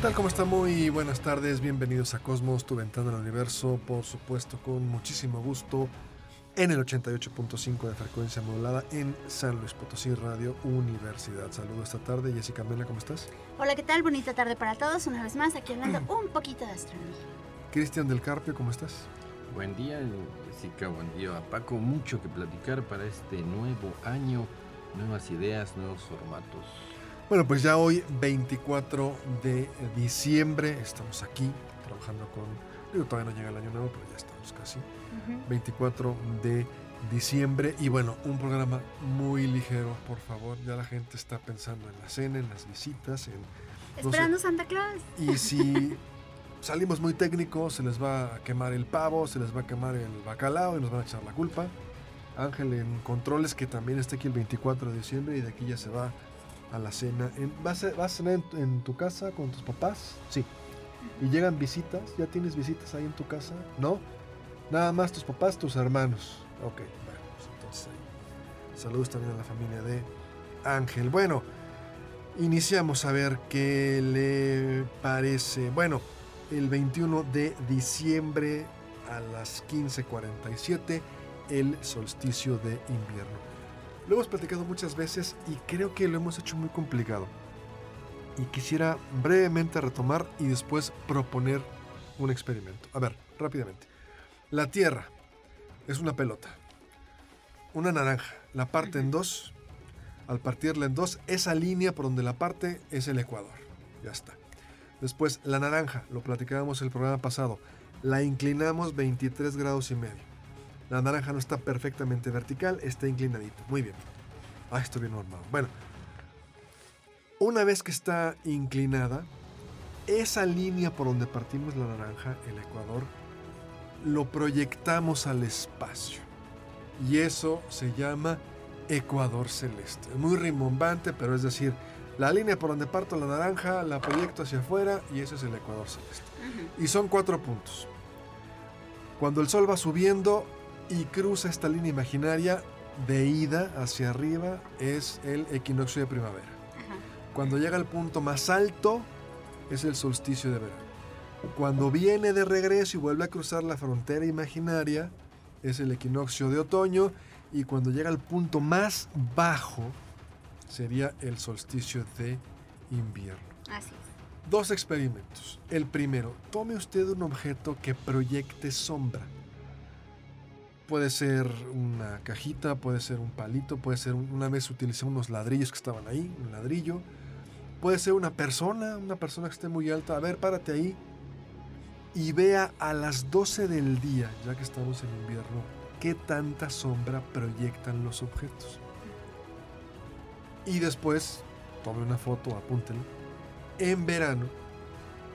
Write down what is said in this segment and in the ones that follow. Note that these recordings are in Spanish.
Tal? ¿Cómo está? Muy buenas tardes, bienvenidos a Cosmos, tu ventana al universo, por supuesto con muchísimo gusto en el 88.5 de frecuencia modulada en San Luis Potosí Radio Universidad. Saludos esta tarde, Jessica Mena, ¿cómo estás? Hola, ¿qué tal? Bonita tarde para todos, una vez más aquí hablando un poquito de astronomía. Cristian del Carpio, ¿cómo estás? Buen día, Jessica, buen día a Paco. Mucho que platicar para este nuevo año, nuevas ideas, nuevos formatos. Bueno, pues ya hoy, 24 de diciembre, estamos aquí trabajando con. Digo, todavía no llega el año nuevo, pero ya estamos casi. 24 de diciembre. Y bueno, un programa muy ligero, por favor. Ya la gente está pensando en la cena, en las visitas, en. no sé, Esperando Santa Claus. Y si salimos muy técnicos, se les va a quemar el pavo, se les va a quemar el bacalao y nos van a echar la culpa. Ángel en controles, que también está aquí el 24 de diciembre y de aquí ya se va a la cena. En- ¿vas, a, ¿Vas a cenar en tu casa con tus papás? Sí. ¿Y llegan visitas? ¿Ya tienes visitas ahí en tu casa? ¿No? Nada más tus papás, tus hermanos. Ok, bueno, pues entonces ahí. Saludos también a la familia de Ángel. Bueno, iniciamos a ver qué le parece. Bueno, el 21 de diciembre a las 15:47, el solsticio de invierno. Lo hemos platicado muchas veces y creo que lo hemos hecho muy complicado. Y quisiera brevemente retomar y después proponer un experimento. A ver, rápidamente. La Tierra es una pelota. Una naranja. La parte en dos. Al partirla en dos, esa línea por donde la parte es el ecuador. Ya está. Después, la naranja, lo platicábamos el programa pasado. La inclinamos 23 grados y medio. La naranja no está perfectamente vertical, está inclinadita. Muy bien. Ah, estoy bien normado. Bueno, una vez que está inclinada, esa línea por donde partimos la naranja, el ecuador, lo proyectamos al espacio. Y eso se llama ecuador celeste. Es muy rimbombante, pero es decir, la línea por donde parto la naranja la proyecto hacia afuera y ese es el ecuador celeste. Y son cuatro puntos. Cuando el sol va subiendo y cruza esta línea imaginaria de ida hacia arriba es el equinoccio de primavera. Ajá. Cuando llega al punto más alto es el solsticio de verano. Cuando viene de regreso y vuelve a cruzar la frontera imaginaria es el equinoccio de otoño y cuando llega al punto más bajo sería el solsticio de invierno. Así es. Dos experimentos. El primero, tome usted un objeto que proyecte sombra. Puede ser una cajita, puede ser un palito, puede ser un- una vez utilicé unos ladrillos que estaban ahí, un ladrillo. Puede ser una persona, una persona que esté muy alta. A ver, párate ahí y vea a las 12 del día, ya que estamos en invierno, qué tanta sombra proyectan los objetos. Y después, tome una foto, apúntelo. En verano,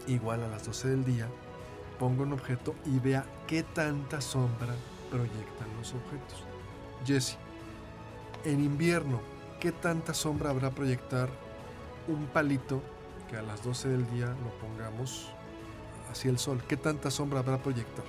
igual a las 12 del día, ponga un objeto y vea qué tanta sombra proyectan los objetos. Jesse, en invierno, ¿qué tanta sombra habrá proyectar un palito que a las 12 del día lo pongamos hacia el sol? ¿Qué tanta sombra habrá proyectar?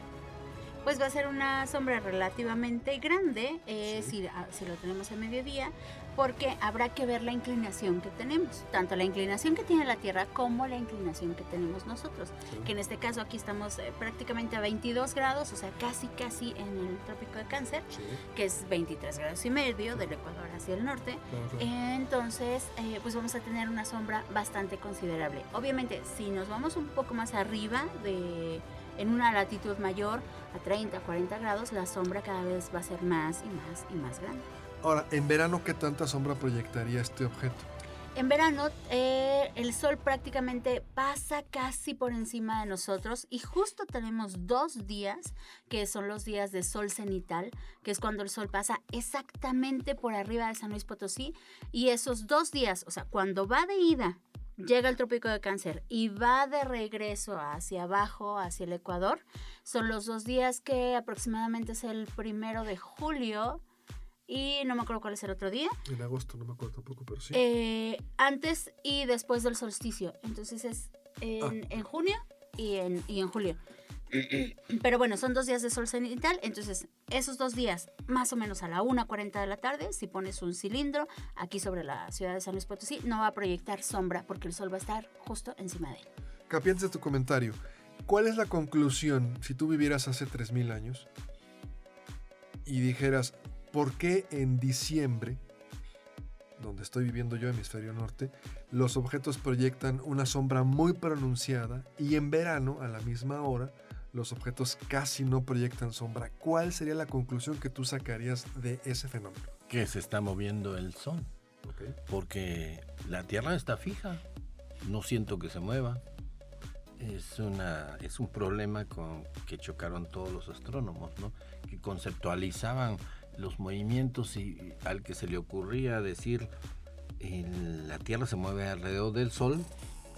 Pues va a ser una sombra relativamente grande, eh, Sí. si, ah, si lo tenemos a mediodía, porque habrá que ver la inclinación que tenemos, tanto la inclinación que tiene la Tierra como la inclinación que tenemos nosotros, que en este caso aquí estamos eh, prácticamente a 22 grados, o sea, casi casi en el trópico de Cáncer, Sí, que es 23 grados y medio del Ecuador hacia el norte. Entonces, eh, pues vamos a tener una sombra bastante considerable. Obviamente, si nos vamos un poco más arriba, de, en una latitud mayor, a 30, 40 grados, la sombra cada vez va a ser más y más y más grande. Ahora, en verano, ¿qué tanta sombra proyectaría este objeto? en verano eh, el sol prácticamente pasa casi por encima de nosotros y justo tenemos dos días que son los días de sol cenital, que es cuando el sol pasa exactamente por arriba de San Luis Potosí y esos dos días, o sea, cuando va de ida llega el trópico de cáncer y va de regreso hacia abajo, hacia el Ecuador, son los dos días que aproximadamente es el primero de julio y no me acuerdo cuál es el otro día. En agosto, no me acuerdo tampoco, pero sí. Eh, antes y después del solsticio. Entonces es en, Ah. en junio y en, y en julio. Pero bueno, son dos días de sol cenital, entonces esos dos días, más o menos a la 1.40 de la tarde, si pones un cilindro aquí sobre la ciudad de San Luis Potosí, no va a proyectar sombra porque el sol va a estar justo encima de él. Capi, antes de tu comentario, ¿cuál es la conclusión si tú vivieras hace 3.000 años y dijeras, ¿por qué en diciembre, donde estoy viviendo yo, hemisferio norte, los objetos proyectan una sombra muy pronunciada y en verano, a la misma hora, los objetos casi no proyectan sombra? ¿Cuál sería la conclusión que tú sacarías de ese fenómeno? Que se está moviendo el sol, porque la Tierra está fija, no siento que se mueva. Es, una, es un problema con que chocaron todos los astrónomos, ¿no? que conceptualizaban los movimientos y al que se le ocurría decir la Tierra se mueve alrededor del Sol,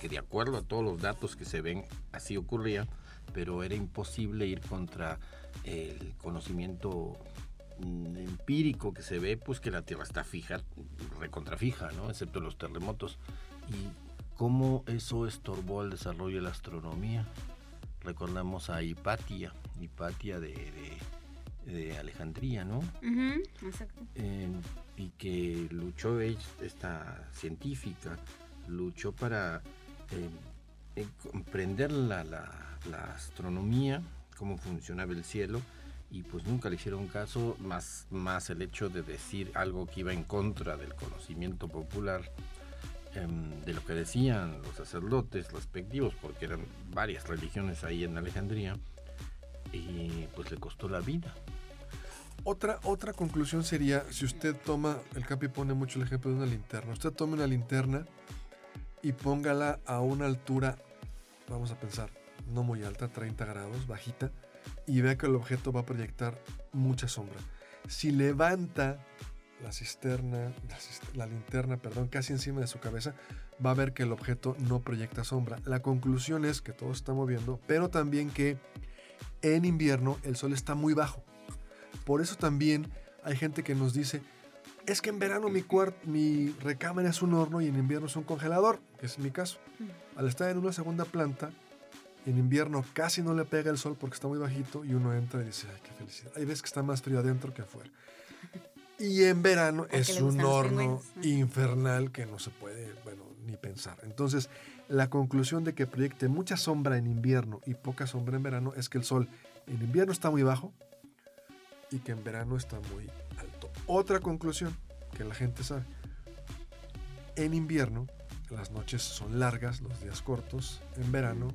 que de acuerdo a todos los datos que se ven así ocurría, pero era imposible ir contra el conocimiento mm, empírico que se ve, pues que la Tierra está fija, recontrafija, ¿no? Excepto los terremotos. Y cómo eso estorbó el desarrollo de la astronomía. Recordamos a Hipatia, Hipatia de- de Alejandría, ¿no? Exacto. Eh, y que luchó esta científica, luchó para eh, eh, comprender la, la- la astronomía, cómo funcionaba el cielo, y pues nunca le hicieron caso, más, más el hecho de decir algo que iba en contra del conocimiento popular, em, de lo que decían los sacerdotes respectivos, porque eran varias religiones ahí en Alejandría, y pues le costó la vida. Otra, otra conclusión sería, si usted toma, el Capi pone mucho el ejemplo de una linterna, usted tome una linterna y póngala a una altura, vamos a pensar, no muy alta, 30 grados, bajita, y vea que el objeto va a proyectar mucha sombra. Si levanta la cisterna, la, cist- la linterna, perdón, casi encima de su cabeza, va a ver que el objeto no proyecta sombra. La conclusión es que todo está moviendo, pero también que en invierno el sol está muy bajo. Por eso también hay gente que nos dice, es que en verano mi, mi recámara es un horno y en invierno es un congelador, que es mi caso. Al estar en una segunda planta, en invierno casi no le pega el sol porque está muy bajito y uno entra y dice, ay, qué felicidad. Hay veces que está más frío adentro que afuera. Y en verano es un horno infernal que no se puede, bueno, ni pensar. Entonces, la conclusión de que proyecte mucha sombra en invierno y poca sombra en verano es que el sol en invierno está muy bajo y que en verano está muy alto. Otra conclusión que la gente sabe. En invierno las noches son largas, los días cortos. En verano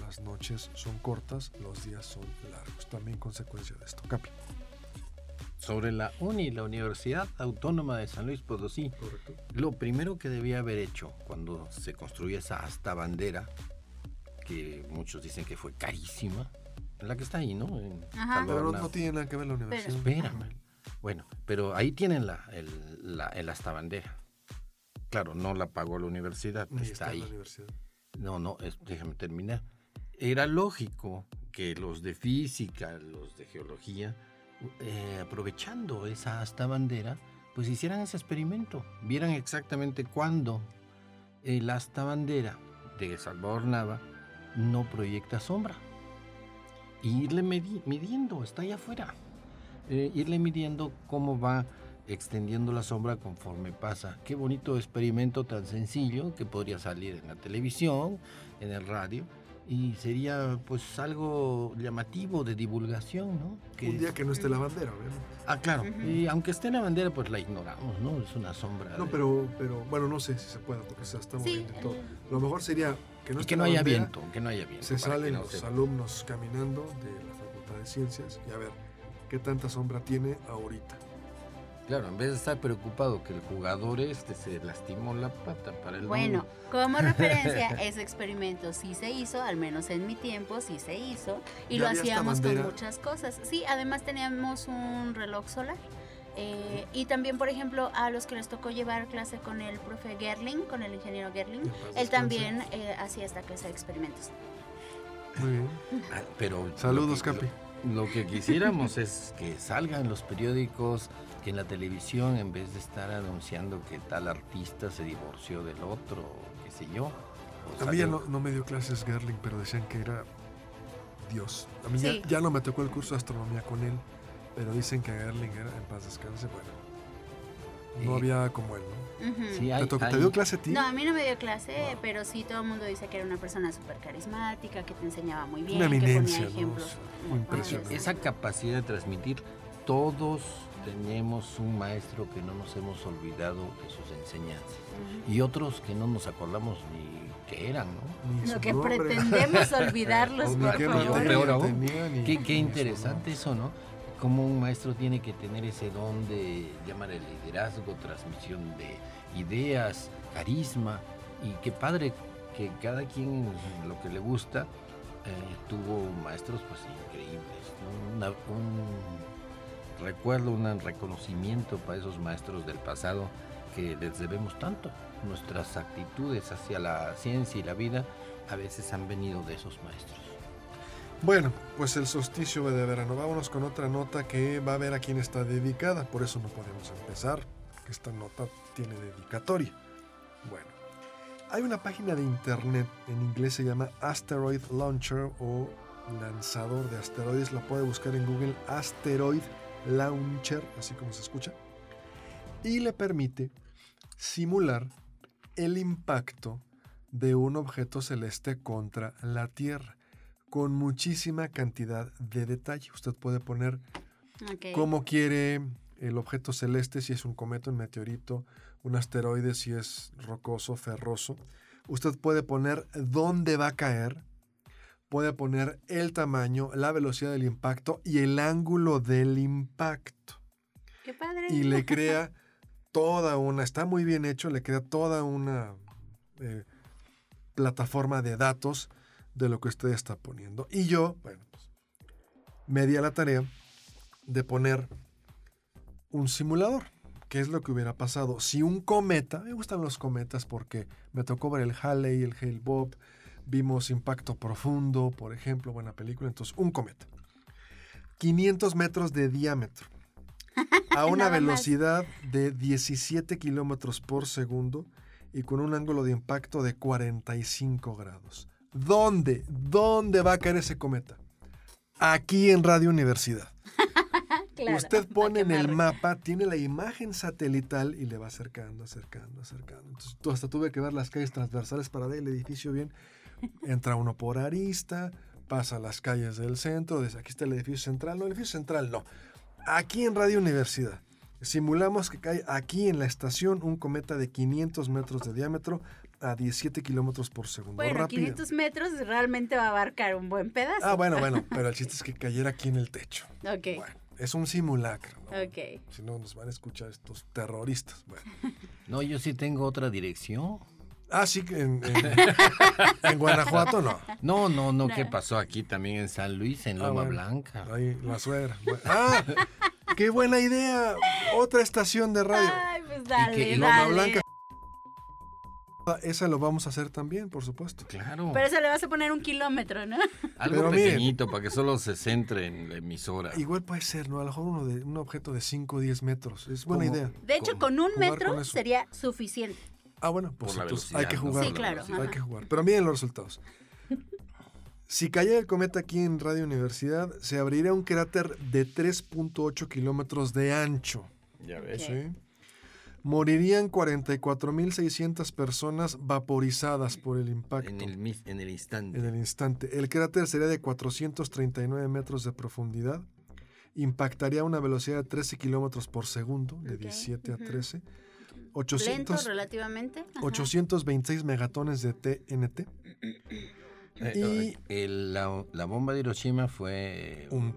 las noches son cortas, los días son largos. También consecuencia de esto. Capi. Sobre la UNI, la Universidad Autónoma de San Luis Potosí, Correcto. lo primero que debía haber hecho cuando se construyó esa hasta bandera, que muchos dicen que fue carísima, la que está ahí, ¿no? En Ajá. Pero no, tiene nada que ver la universidad. Espérame. Bueno, pero ahí tienen la, el, la, el hasta bandera. Claro, no la pagó la universidad, Ni está ahí. la universidad. No, no, es- déjame terminar. Era lógico que los de física, los de geología, eh, aprovechando esa hasta bandera, pues hicieran ese experimento. Vieran exactamente cuándo el hasta bandera de Salvador Nava no proyecta sombra. Y irle medi- midiendo, está allá afuera. Eh, irle midiendo cómo va extendiendo la sombra conforme pasa. Qué bonito experimento tan sencillo que podría salir en la televisión, en el radio, y sería pues algo llamativo de divulgación, ¿no? Que- Un día que no esté la bandera, obviamente. Ah, claro. Ujú. Y aunque esté en la bandera, pues la ignoramos, ¿no? Es una sombra. No, de- pero, pero bueno, no sé si se puede porque se está Sí, moviendo y todo. el- Lo mejor sería que no y esté que no la haya bandera, viento, que no haya viento. Se salen no los se- alumnos caminando de la Facultad de Ciencias y a ver qué tanta sombra tiene ahorita. Claro, en vez de estar preocupado que el jugador este se lastimó la pata para el Bueno, como referencia, ese experimento sí se hizo, al menos en mi tiempo sí se hizo, y Ya lo hacíamos con muchas cosas. Sí, además teníamos un reloj solar. Eh, y también, por ejemplo, a los que les tocó llevar clase con el profe Gerling, con el ingeniero Gerling, En él descanse. también eh, hacía esta clase de experimentos. Muy bien. Ah, Pero Saludos, lo que- Capi. Lo, lo que quisiéramos es que salgan los periódicos, que en la televisión, en vez de estar anunciando que tal artista se divorció del otro, qué sé yo. A mí ya no, no me dio clases Gerling, pero decían que era Dios. A mí ya- Sí. ya, no me tocó el curso de astronomía con él, pero dicen que Gerling era en paz descanse. Bueno, no Eh, había como él, ¿no? Sí, hay- ¿Te, dio clase a ti? No, a mí no me dio clase, Wow. pero sí todo el mundo dice que era una persona súper carismática, que te enseñaba muy bien, Una que eminencia, ponía ¿no? ejemplos. Muy impresionante. Esa capacidad de transmitir, todos tenemos un maestro que no nos hemos olvidado de sus enseñanzas. Y otros que no nos acordamos ni qué eran, ¿no? Ni Lo su que nombre. pretendemos olvidarlos, por qué favor. Peor aún. tenía, ni- Qué, ni qué interesante eso, ¿no? Cómo un maestro tiene que tener ese don de llamar el liderazgo, transmisión de ideas, carisma. Y qué padre que cada quien lo que le gusta eh, tuvo maestros pues increíbles. un recuerdo, un reconocimiento para esos maestros del pasado que les debemos tanto. Nuestras actitudes hacia la ciencia y la vida a veces han venido de esos maestros. Bueno, pues el solsticio de verano. Vámonos con otra nota que va a ver a quién está dedicada. Por eso no podemos empezar. que Esta nota tiene dedicatoria. Bueno, hay una página de internet, en inglés se llama Asteroid Launcher o lanzador de asteroides. La puede buscar en Google Asteroid Launcher, así como se escucha. Y le permite simular el impacto de un objeto celeste contra la Tierra con muchísima cantidad de detalle. Usted puede poner cómo quiere el objeto celeste, si es un cometa, un meteorito, un asteroide, si es rocoso, ferroso. Usted puede poner dónde va a caer, puede poner el tamaño, la velocidad del impacto y el ángulo del impacto. Qué padre. Y le crea toda una, está muy bien hecho, le crea toda una eh, plataforma de datos de lo que usted está poniendo. Y yo, bueno, pues, me di a la tarea de poner un simulador. ¿Qué es lo que hubiera pasado? Si un cometa, me gustan los cometas porque me tocó ver el Halley, el Hale Bob, vimos Impacto Profundo, por ejemplo, buena película. Entonces, un cometa. 500 metros de diámetro. A una más. velocidad de 17 kilómetros por segundo y con un ángulo de impacto de 45 grados. ¿Dónde? ¿Dónde va a caer ese cometa? Aquí en Radio Universidad. Claro, Usted pone en el mapa, tiene la imagen satelital y le va acercando, acercando, acercando. Entonces, tú hasta tuve que ver las calles transversales para ver el edificio bien. Entra uno por arista, pasa las calles del centro, dice, aquí está el edificio central. No, el edificio central no. Aquí en Radio Universidad. Simulamos que cae aquí en la estación un cometa de 500 metros de diámetro a 17 kilómetros por segundo. Bueno, Rápido. 500 metros realmente va a abarcar un buen pedazo. Ah, bueno, bueno, pero el chiste es que cayera aquí en el techo. Ok, Bueno, es un simulacro. ¿no? ok. Si no, nos van a escuchar estos terroristas. Bueno. No, yo sí tengo otra dirección. Ah, sí, que en, en- en Guanajuato no. No, no, no. ¿qué pasó aquí también en San Luis, en Ah, Loma bueno. Blanca? Ahí, la suegra. Bueno. ¡Ah! ¡Qué buena idea! Otra estación de radio. Ay, pues dale, que- y Loma dale. Blanca. Esa lo vamos a hacer también, por supuesto. Claro. Pero eso le vas a poner un kilómetro, ¿no? Algo pero miren. pequeñito para que solo se centre en la emisora. Igual puede ser, ¿no? A lo mejor uno de, un objeto de 5 o 10 metros. Es buena ¿Cómo? idea. De hecho, ¿Cómo? con un metro con sería suficiente. Ah, bueno, pues entonces hay que ¿no? jugar. Sí, claro, Hay que jugar. Pero miren los resultados. Si cayera el cometa aquí en Radio Universidad, se abriría un cráter de 3.8 kilómetros de ancho. Ya ves. ¿sí? Morirían 44.600 personas vaporizadas por el impacto En el, mis- en el instante. en el instante. El cráter sería de 439 metros de profundidad. Impactaría a una velocidad de 13 kilómetros por segundo, de Ok, 17 a ujú. 13. Lento 800, relativamente. ajá. 826 megatones de TNT. Eh, y- eh, el- la, la bomba de Hiroshima fue Un,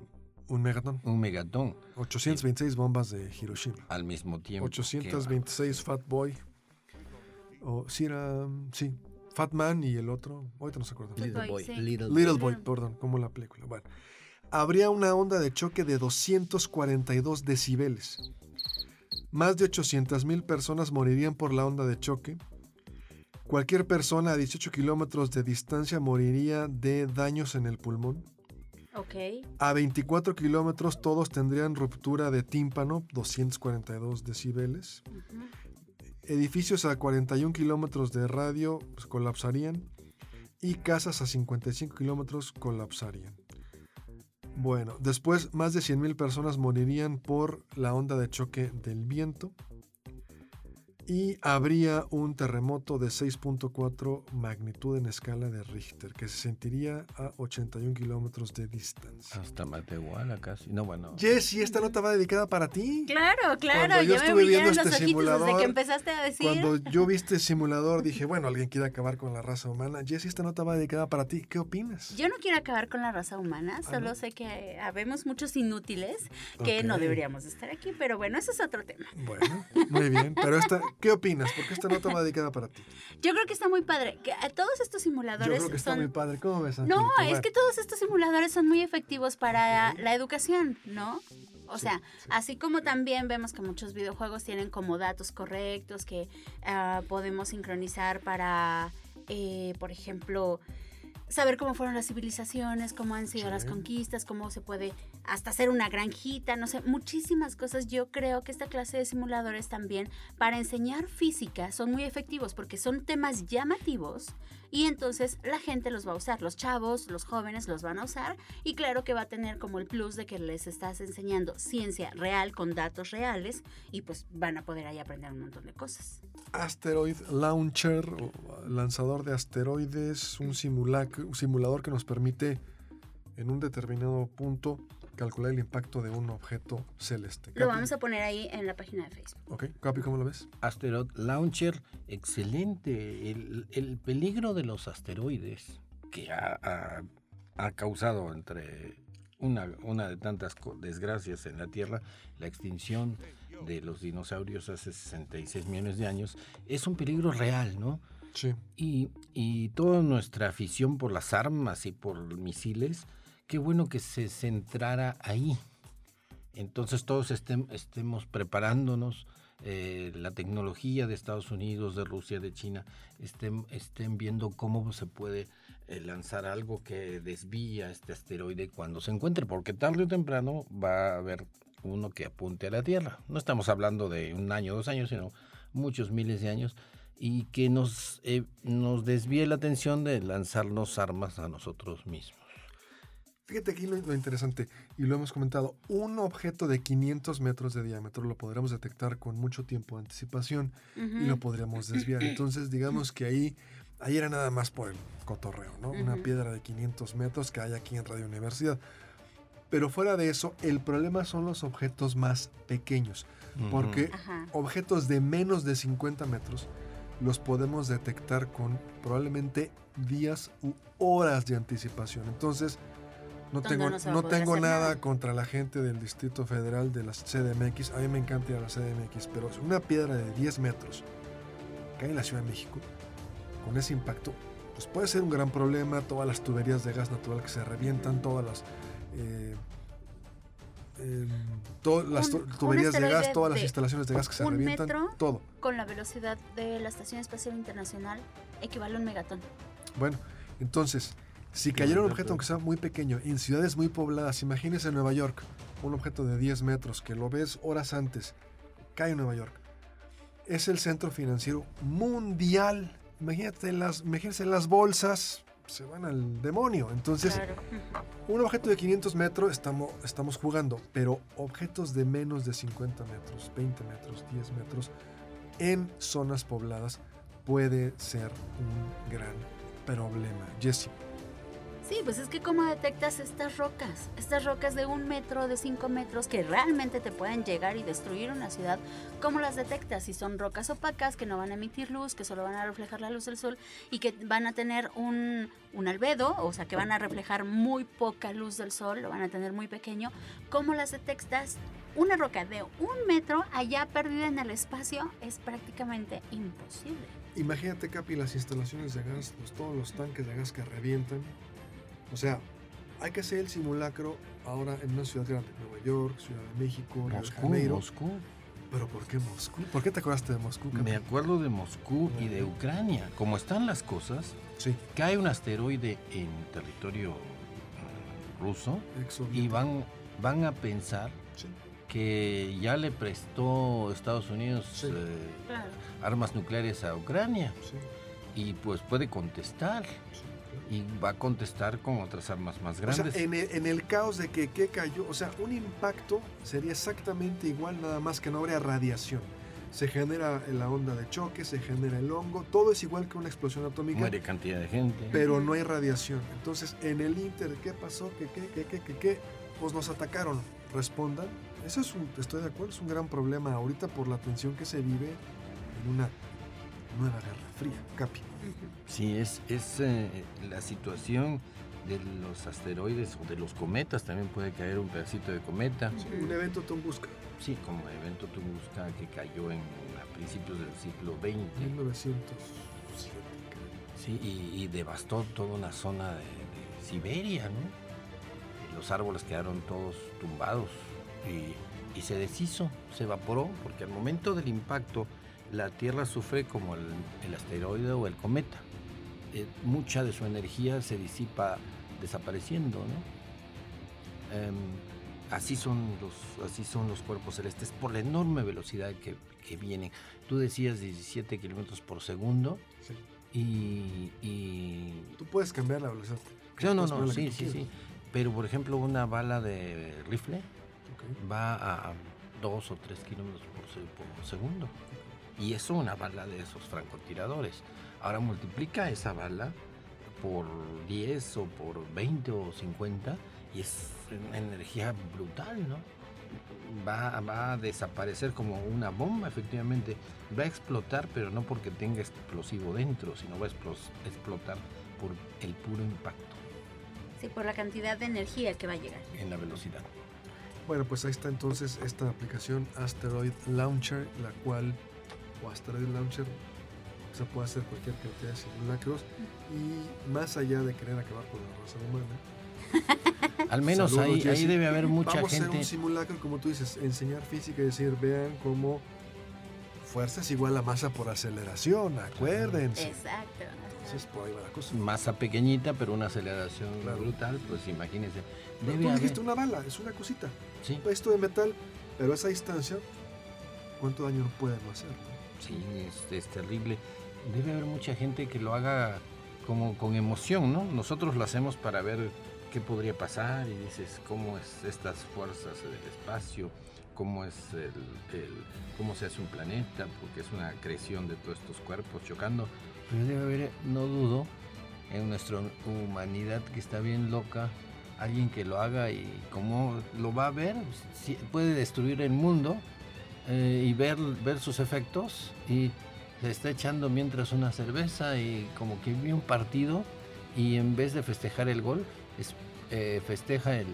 Un megatón. Un megatón. 826 bombas de Hiroshima. Al mismo tiempo. 826 Fat Boy. O sí, era. Sí. Fat Man y el otro. Ahorita no se acuerdan. Little Boy. sí. Little, Little Boy, perdón, como la película. Bueno. Habría una onda de choque de 242 decibeles. Más de 800 mil personas morirían por la onda de choque. Cualquier persona a 18 kilómetros de distancia moriría de daños en el pulmón. Ok. A 24 kilómetros todos tendrían ruptura de tímpano, 242 decibeles. Edificios a 41 kilómetros de radio pues, colapsarían y casas a 55 kilómetros colapsarían. Bueno, después más de 100.000 personas morirían por la onda de choque del viento y habría un terremoto de 6.4 magnitud en escala de Richter que se sentiría a 81 kilómetros de distancia. Hasta Matehuala casi. No, bueno. Jessy, esta nota va dedicada para ti. Claro, claro. Cuando yo ya me estuve viendo brillaron los este ojitos desde simulador, que empezaste a decir. Cuando yo vi este simulador dije, bueno, alguien quiere acabar con la raza humana. Jessy, esta nota va dedicada para ti. ¿Qué opinas? Yo no quiero acabar con la raza humana, solo Ah, ¿no? sé que habemos muchos inútiles que no deberíamos de estar aquí, pero bueno, eso es otro tema. Bueno, muy bien. Pero esta, ¿qué opinas? Porque esta nota va dedicada para ti. Yo creo que está muy padre, que a todos estos Yo simuladores creo que está son... muy padre. ¿Cómo ves, No, Angelito? es Bueno, que todos estos simuladores son muy efectivos para la educación, ¿no? O Sí, sea, sí. así como también vemos que muchos videojuegos tienen como datos correctos que ah, podemos sincronizar para, eh, por ejemplo, saber cómo fueron las civilizaciones, cómo han sido Sí. las conquistas, cómo se puede hasta hacer una granjita, no sé, muchísimas cosas. Yo creo que esta clase de simuladores también para enseñar física son muy efectivos porque son temas llamativos y entonces la gente los va a usar, los chavos, los jóvenes los van a usar y claro que va a tener como el plus de que les estás enseñando ciencia real con datos reales y pues van a poder ahí aprender un montón de cosas. Asteroid Launcher, lanzador de asteroides, un, simulac- un simulador que nos permite en un determinado punto calcular el impacto de un objeto celeste. Lo Capi, vamos a poner ahí en la página de Facebook. Ok, Capi, ¿cómo lo ves? Asteroid Launcher, excelente. El, el peligro de los asteroides que ha, ha- ha causado entre una, una de tantas desgracias en la Tierra, la extinción de los dinosaurios hace 66 millones de años, es un peligro real, ¿no? Sí. Y, y toda nuestra afición por las armas y por misiles, qué bueno que se centrara ahí. Entonces todos estem- estemos preparándonos, eh, la tecnología de Estados Unidos, de Rusia, de China, estén, estén viendo cómo se puede eh, lanzar algo que desvía este asteroide cuando se encuentre, porque tarde o temprano va a haber uno que apunte a la Tierra. No estamos hablando de un año, dos años, sino muchos miles de años y que nos, eh, nos desvíe la atención de lanzarnos armas a nosotros mismos. Fíjate aquí lo, lo interesante, y lo hemos comentado, un objeto de 500 metros de diámetro lo podremos detectar con mucho tiempo de anticipación y lo podríamos desviar. Entonces, digamos que ahí, ahí era nada más por el cotorreo, ¿no? Una Ujú. piedra de 500 metros que hay aquí en Radio Universidad. Pero fuera de eso, el problema son los objetos más pequeños, porque Ajá. objetos de menos de 50 metros los podemos detectar con probablemente días u horas de anticipación. Entonces, no tengo, no tengo nada, nada. contra la gente del Distrito Federal de la CDMX. A mí me encanta ir a la CDMX, pero si una piedra de 10 metros cae en la Ciudad de México, con ese impacto, pues puede ser un gran problema. Todas las tuberías de gas natural que se revientan, todas las... eh, em, todas las Un- tuberías de gas, todas las instalaciones de gas que se un revientan, metro. todo. Con la velocidad de la Estación Espacial Internacional equivale a un megatón. Bueno, entonces, si cayera un objeto, aunque sea muy pequeño, en ciudades muy pobladas, imagínese Nueva York, un objeto de 10 metros que lo ves horas antes, cae en Nueva York. Es el centro financiero mundial. Imagínate las, imagínense las bolsas, se van al demonio. Entonces, Claro. Un objeto de 500 metros estamos, estamos jugando, pero objetos de menos de 50 metros, 20 metros, 10 metros, en zonas pobladas puede ser un gran problema. Jesse. Sí, pues es que cómo detectas estas rocas, estas rocas de un metro, de cinco metros, que realmente te pueden llegar y destruir una ciudad, ¿cómo las detectas? Si son rocas opacas que no van a emitir luz, que solo van a reflejar la luz del sol y que van a tener un, un albedo, o sea, que van a reflejar muy poca luz del sol, lo van a tener muy pequeño, ¿cómo las detectas? Una roca de un metro allá perdida en el espacio es prácticamente imposible. Imagínate, Capi, las instalaciones de gas, los- todos los tanques de gas que revientan. O sea, hay que hacer el simulacro ahora en una ciudad grande, Nueva York, Ciudad de México, Río de Moscú, Janeiro. Moscú. Pero ¿por qué Moscú? ¿Por qué te acordaste de Moscú? Capi? Me acuerdo de Moscú y de Ucrania. Como están las cosas, Sí, cae un asteroide en territorio eh, ruso y van, van a pensar Sí, que ya le prestó Estados Unidos Sí. eh, armas nucleares a Ucrania sí, y pues puede contestar. Y va a contestar con otras armas más O grandes. sea, en el, en el caos de que qué cayó, o sea, un impacto sería exactamente igual, nada más que no habría radiación. Se genera la onda de choque, se genera el hongo, todo es igual que una explosión atómica, Muere cantidad de gente. pero no hay radiación. Entonces, en el inter, ¿qué pasó? ¿Qué, qué, qué, qué, qué, qué? Pues nos atacaron. Respondan. Eso es un, estoy de acuerdo, es un gran problema ahorita por la tensión que se vive en una nueva guerra fría. Capi. Sí, es, es eh, la situación de los asteroides o de los cometas, también puede caer un pedacito de cometa. Sí, un evento Tunguska, Sí, como el evento Tunguska que cayó en, a principios del siglo XX. 1907. creo. Sí, y, y devastó toda una zona de, de Siberia, ¿no? Los árboles quedaron todos tumbados y, y se deshizo, se evaporó, porque al momento del impacto la Tierra sufre como el, el asteroide o el cometa. Eh, mucha de su energía se disipa desapareciendo, ¿no? Em, así, son los, así son los cuerpos celestes por la enorme velocidad que, que vienen. Tú decías 17 kilómetros por segundo. Sí. Y, y- Tú puedes cambiar la velocidad. no, no, no, sí, sí, sí. Pero por ejemplo, una bala de rifle va a 2 o 3 kilómetros por segundo. Y eso una bala de esos francotiradores. Ahora multiplica esa bala por 10 o por 20 o 50 y es una energía brutal, ¿no? Va, va a desaparecer como una bomba, efectivamente. Va a explotar, pero no porque tenga explosivo dentro, sino va a explotar por el puro impacto Sí, por la cantidad de energía que va a llegar. en la velocidad. Bueno, pues ahí está entonces esta aplicación Asteroid Launcher, la cual, o Asteroid Launcher, se puede hacer cualquier cantidad de simulacros y más allá de querer acabar con la raza humana. Al menos Saludos, ahí, debe haber mucha Vamos a hacer gente. un simulacro, como tú dices, enseñar física y decir, vean cómo fuerza es igual a masa por aceleración, acuérdense. Exacto. Entonces, por ahí va la cosa. masa pequeñita, pero una aceleración Claro. brutal, pues imagínense. Pero Debe tú haber- dijiste una bala, es una cosita. Sí, Esto de metal, pero a esa distancia, ¿cuánto daño no puede no hacer? Sí, es, es terrible. Debe haber mucha gente que lo haga como con emoción, ¿no? Nosotros lo hacemos para ver qué podría pasar y dices cómo es estas fuerzas del espacio, cómo es el, el- cómo se hace un planeta, porque es una creación de todos estos cuerpos chocando. Pero debe haber, no dudo, en nuestra humanidad que está bien loca, alguien que lo haga y como lo va a ver, si- puede destruir el mundo eh, y ver, ver sus efectos y se está echando mientras una cerveza y como que vio un partido y en vez de festejar el gol, es, eh, festeja el,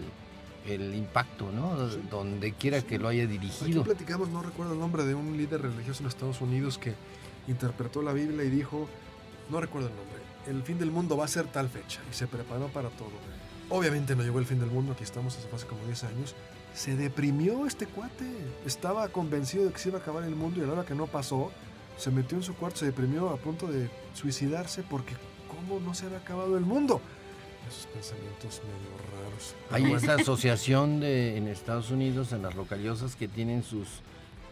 el impacto, ¿no? Sí. Donde quiera que lo haya Aquí dirigido. platicamos, no recuerdo el nombre de un líder religioso en Estados Unidos que interpretó la Biblia y dijo, no recuerdo el nombre, el fin del mundo va a ser tal fecha y se preparó para todo. Obviamente no llegó el fin del mundo, aquí estamos hace hace como 10 años. Se deprimió este cuate, estaba convencido de que se iba a acabar el mundo y a la hora que no pasó, se metió en su cuarto, se deprimió a punto de suicidarse porque ¿cómo no se había acabado el mundo? Esos pensamientos medio raros. Hay bueno, esta asociación de, en Estados Unidos, en las rocallosas, que tienen sus,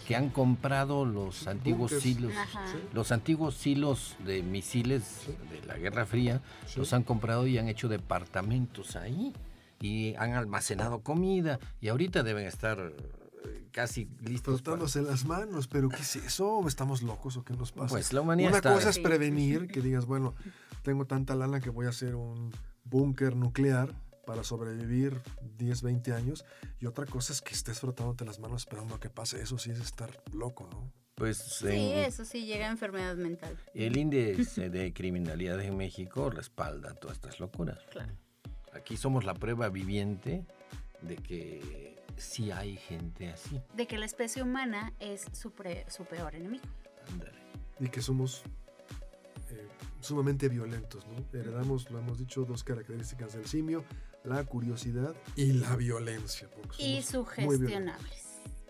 que han comprado los antiguos Bunkers. silos. Sí. los antiguos silos de misiles Sí. de la Guerra Fría, Sí. los han comprado y han hecho departamentos ahí y han almacenado comida y ahorita deben estar eh, casi listos. para- frotándose las manos, pero ¿qué es eso? ¿Estamos locos o qué nos pasa? Pues la humanidad Una está- cosa es prevenir, que digas, bueno, tengo tanta lana que voy a hacer un búnker nuclear para sobrevivir 10, 20 años. Y otra cosa es que estés frotándote las manos esperando a que pase. Eso sí es estar loco, ¿no? Pues Sí, en- eso sí llega a enfermedad mental. el índice de criminalidad en México respalda todas estas locuras. Claro. Aquí somos la prueba viviente de que sí hay gente así. De que la especie humana es su, pre- su peor enemigo. Ándale. Y que somos eh, sumamente violentos, ¿no? Heredamos, lo hemos dicho, dos características del simio, la curiosidad y la violencia. Y sugestionables.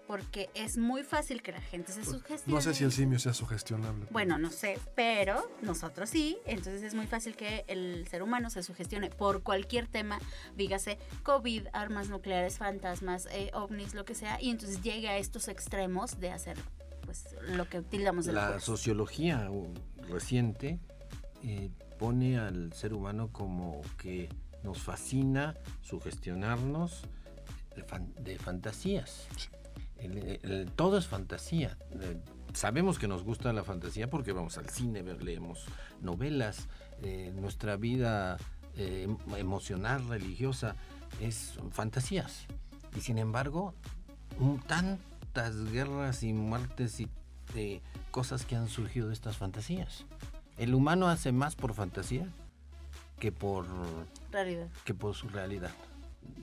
Porque es muy fácil que la gente se sugestione. No sé si el simio sea sugestionable. Bueno, no sé, pero nosotros sí, entonces es muy fácil que el ser humano se sugestione por cualquier tema, dígase COVID, armas nucleares, fantasmas, eh, ovnis, lo que sea, y entonces llegue a estos extremos de hacer pues lo que tildamos de La sociología uh, reciente eh, pone al ser humano como que nos fascina sugestionarnos de, fan- de fantasías. El- el- todo es fantasía. Eh, sabemos que nos gusta la fantasía porque vamos al cine, leemos novelas, eh, nuestra vida eh, em- emocional, religiosa, es fantasías. Y sin embargo, tantas guerras y muertes y cosas que han surgido de estas fantasías. El humano hace más por fantasía que por, Realidad. que por su realidad.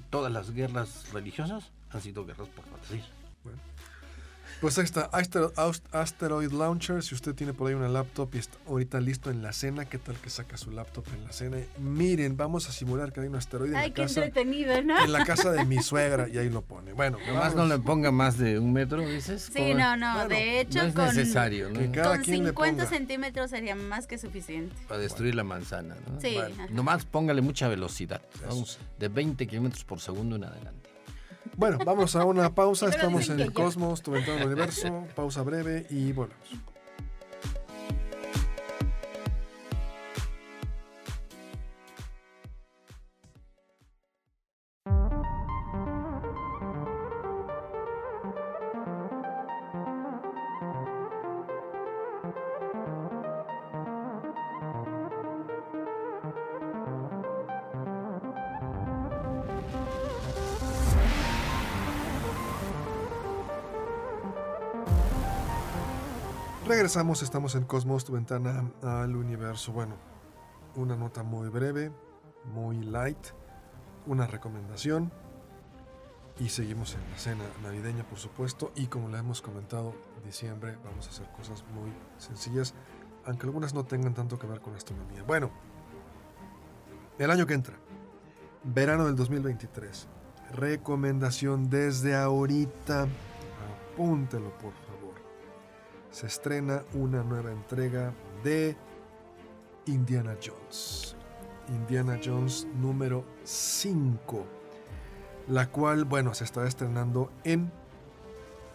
Todas las guerras religiosas han sido guerras por fantasía. Pues ahí está, Asteroid Launcher. Si usted tiene por ahí una laptop y está ahorita listo en la cena, ¿qué tal que saca su laptop en la cena? Miren, vamos a simular que hay un asteroide en Ay, la qué casa. entretenido, ¿no? En la casa de mi suegra y ahí lo pone. Bueno, Nomás no le ponga más de un metro, dices. Sí, Por- no, no, Bueno, de hecho no es con, necesario, ¿no? Que cada con quien le 50 ponga. centímetros sería más que suficiente. Para destruir la manzana, ¿no? Sí, Bueno. Nomás póngale mucha velocidad, ¿no? De 20 kilómetros por segundo en adelante. Bueno, vamos a una pausa. Estamos en el. Cosmos, tu ventana al universo. Pausa breve y volvemos. Regresamos, estamos en Cosmos, tu ventana al universo. Bueno, una nota muy breve, muy light, una recomendación. Y seguimos en la cena navideña, por supuesto. Y como le hemos comentado, diciembre vamos a hacer cosas muy sencillas, aunque algunas no tengan tanto que ver con astronomía. Bueno, el año que entra, verano del 2023. Recomendación desde ahorita. Apúntelo, por se estrena una nueva entrega de Indiana Jones. Indiana Jones número 5. La cual, bueno, se estará estrenando en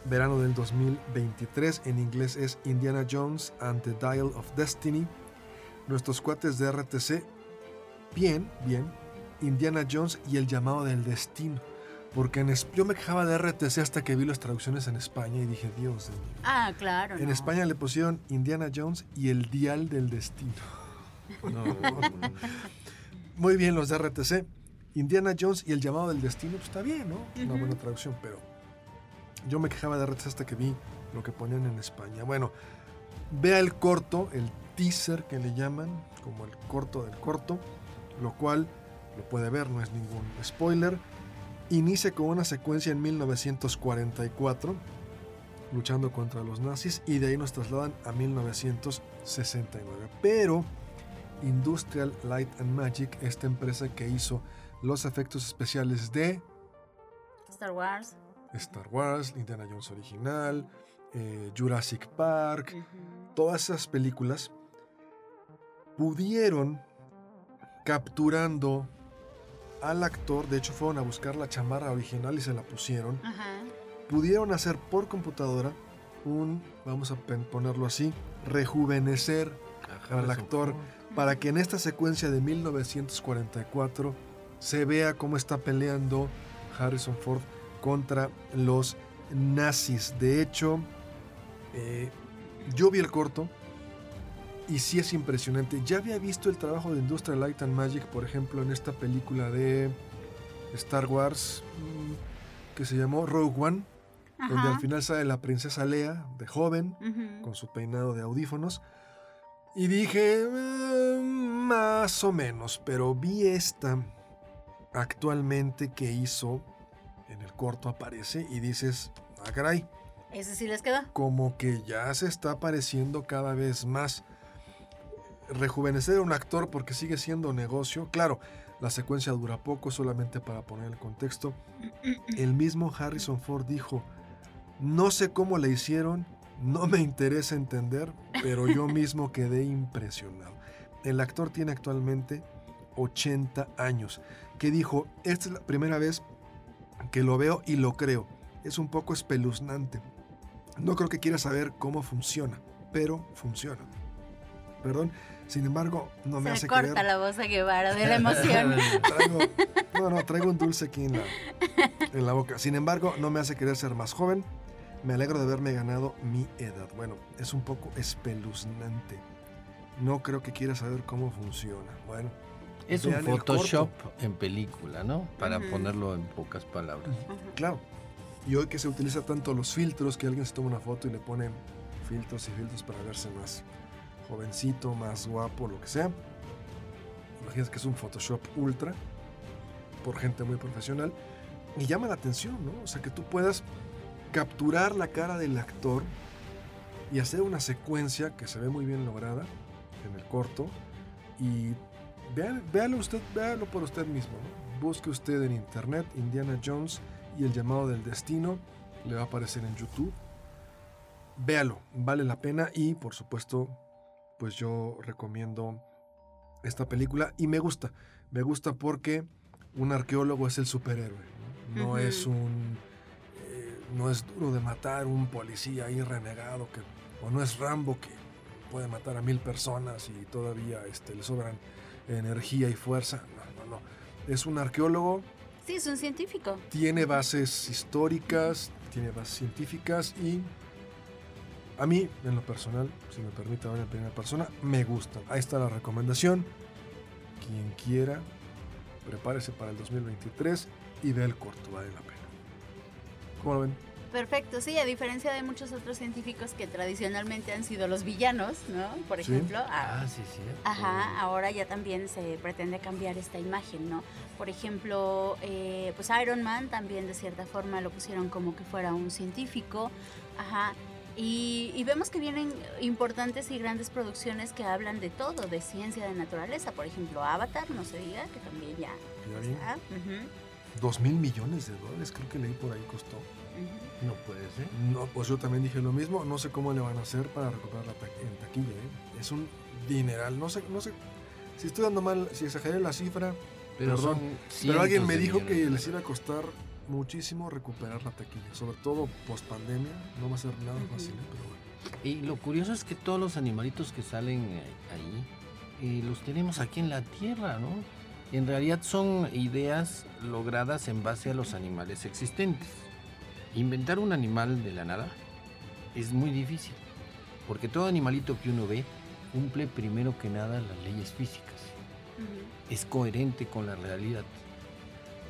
verano del 2023. En inglés es Indiana Jones and the Dial of Destiny. Nuestros cuates de RTC, bien, bien. Indiana Jones y el llamado del destino. Porque en es- yo me quejaba de RTC hasta que vi las traducciones en España y dije, Dios de mí. Ah, claro. En no. España le pusieron Indiana Jones y el Dial del Destino. No, Muy bien los de RTC. Indiana Jones y el llamado del destino, pues está bien, ¿no? Una buena traducción, pero yo me quejaba de RTC hasta que vi lo que ponían en España. Bueno, vea el corto, el teaser que le llaman, como el corto del corto, lo cual lo puede ver, no es ningún spoiler. Inicia con una secuencia en 1944, luchando contra los nazis, y de ahí nos trasladan a 1969. Pero Industrial Light and Magic, esta empresa que hizo los efectos especiales de Star Wars. Star Wars, Indiana Jones original, eh, Jurassic Park, todas esas películas pudieron capturando al actor, de hecho fueron a buscar la chamarra original y se la pusieron, Ajá. pudieron hacer por computadora un, vamos a ponerlo así, rejuvenecer al actor para que en esta secuencia de 1944 se vea cómo está peleando Harrison Ford contra los nazis. De hecho, eh, yo vi el corto Y sí es impresionante. Ya había visto el trabajo de Industrial Light and Magic, por ejemplo, en esta película de Star Wars mm, que se llamó Rogue One, donde al final sale la princesa Leia de joven, con su peinado de audífonos. Y dije, "Eh, más o menos, pero vi esta actualmente que hizo, en el corto aparece, y dices, ah, caray, Ese sí les quedó. como que ya se está apareciendo cada vez más. Rejuvenecer a un actor porque sigue siendo negocio. Claro, la secuencia dura poco, solamente para poner el contexto. El mismo Harrison Ford dijo, no sé cómo le hicieron, no me interesa entender, pero yo mismo quedé impresionado. El actor tiene actualmente 80 años, que dijo, esta es la primera vez que lo veo y lo creo. Es un poco espeluznante. No creo que quiera saber cómo funciona, pero funciona. Perdón, sin embargo, no me Se hace corta creer. la voz a Guevara de la emoción. Traigo, no, no, traigo un dulce aquí en la, en la boca. Sin embargo, no me hace querer ser más joven. Me alegro de haberme ganado mi edad. Bueno, es un poco espeluznante. No creo que quiera saber cómo funciona. Bueno, Es un Photoshop en película, ¿no? Para ponerlo en pocas palabras. Claro. Y hoy que se utiliza tanto los filtros, que alguien se toma una foto y le pone filtros y filtros para verse más jovencito, más guapo, lo que sea. Imagínate que es un Photoshop ultra por gente muy profesional y llama la atención, ¿no? O sea, que tú puedas capturar la cara del actor y hacer una secuencia que se ve muy bien lograda en el corto y véalo usted, véalo por usted mismo, ¿no? Busque usted en internet Indiana Jones y el llamado del destino, le va a aparecer en YouTube. Véalo, vale la pena y por supuesto, pues yo recomiendo esta película y me gusta, me gusta porque un arqueólogo es el superhéroe, no, es un eh, no es duro de matar un policía ahí renegado que o no es Rambo que puede matar a mil personas y todavía este, le sobran energía y fuerza. No, no, no. Es un arqueólogo, Sí, es un científico. tiene bases históricas, tiene bases científicas y a mí, en lo personal, si me permite hablar en primera persona, me gustan. Ahí está la recomendación. Quien quiera, prepárese para el 2023 y ve el corto, vale la pena. ¿Cómo lo ven? Perfecto, sí, a diferencia de muchos otros científicos que tradicionalmente han sido los villanos, ¿no? Por Sí. ejemplo, Ah, sí, sí. Ajá, ahora ya también se pretende cambiar esta imagen, ¿no? Por ejemplo, eh, pues Iron Man también de cierta forma lo pusieron como que fuera un científico, ajá. Y, y vemos que vienen importantes y grandes producciones que hablan de todo, de ciencia, de naturaleza. Por ejemplo, Avatar, no se diga, que también ya Dos mil millones de dólares, creo que leí por ahí costó. No puede ser. No, pues yo también dije lo mismo. No sé cómo le van a hacer para recuperar la ta- en taquilla. ¿eh? Es un dineral. No sé, no sé si estoy dando mal, si exageré la cifra. Pero, Perdón, Pero alguien me dijo que les iba a costar muchísimo recuperar la taquilla. Sobre todo post pandemia. No va a ser nada fácil, ¿eh? pero bueno. Y lo curioso es que todos los animalitos que salen eh, ahí eh, los tenemos aquí en la Tierra, ¿no? En realidad son ideas logradas en base a los animales existentes. Inventar un animal de la nada es muy difícil, porque todo animalito que uno ve cumple primero que nada las leyes físicas. Es coherente con la realidad.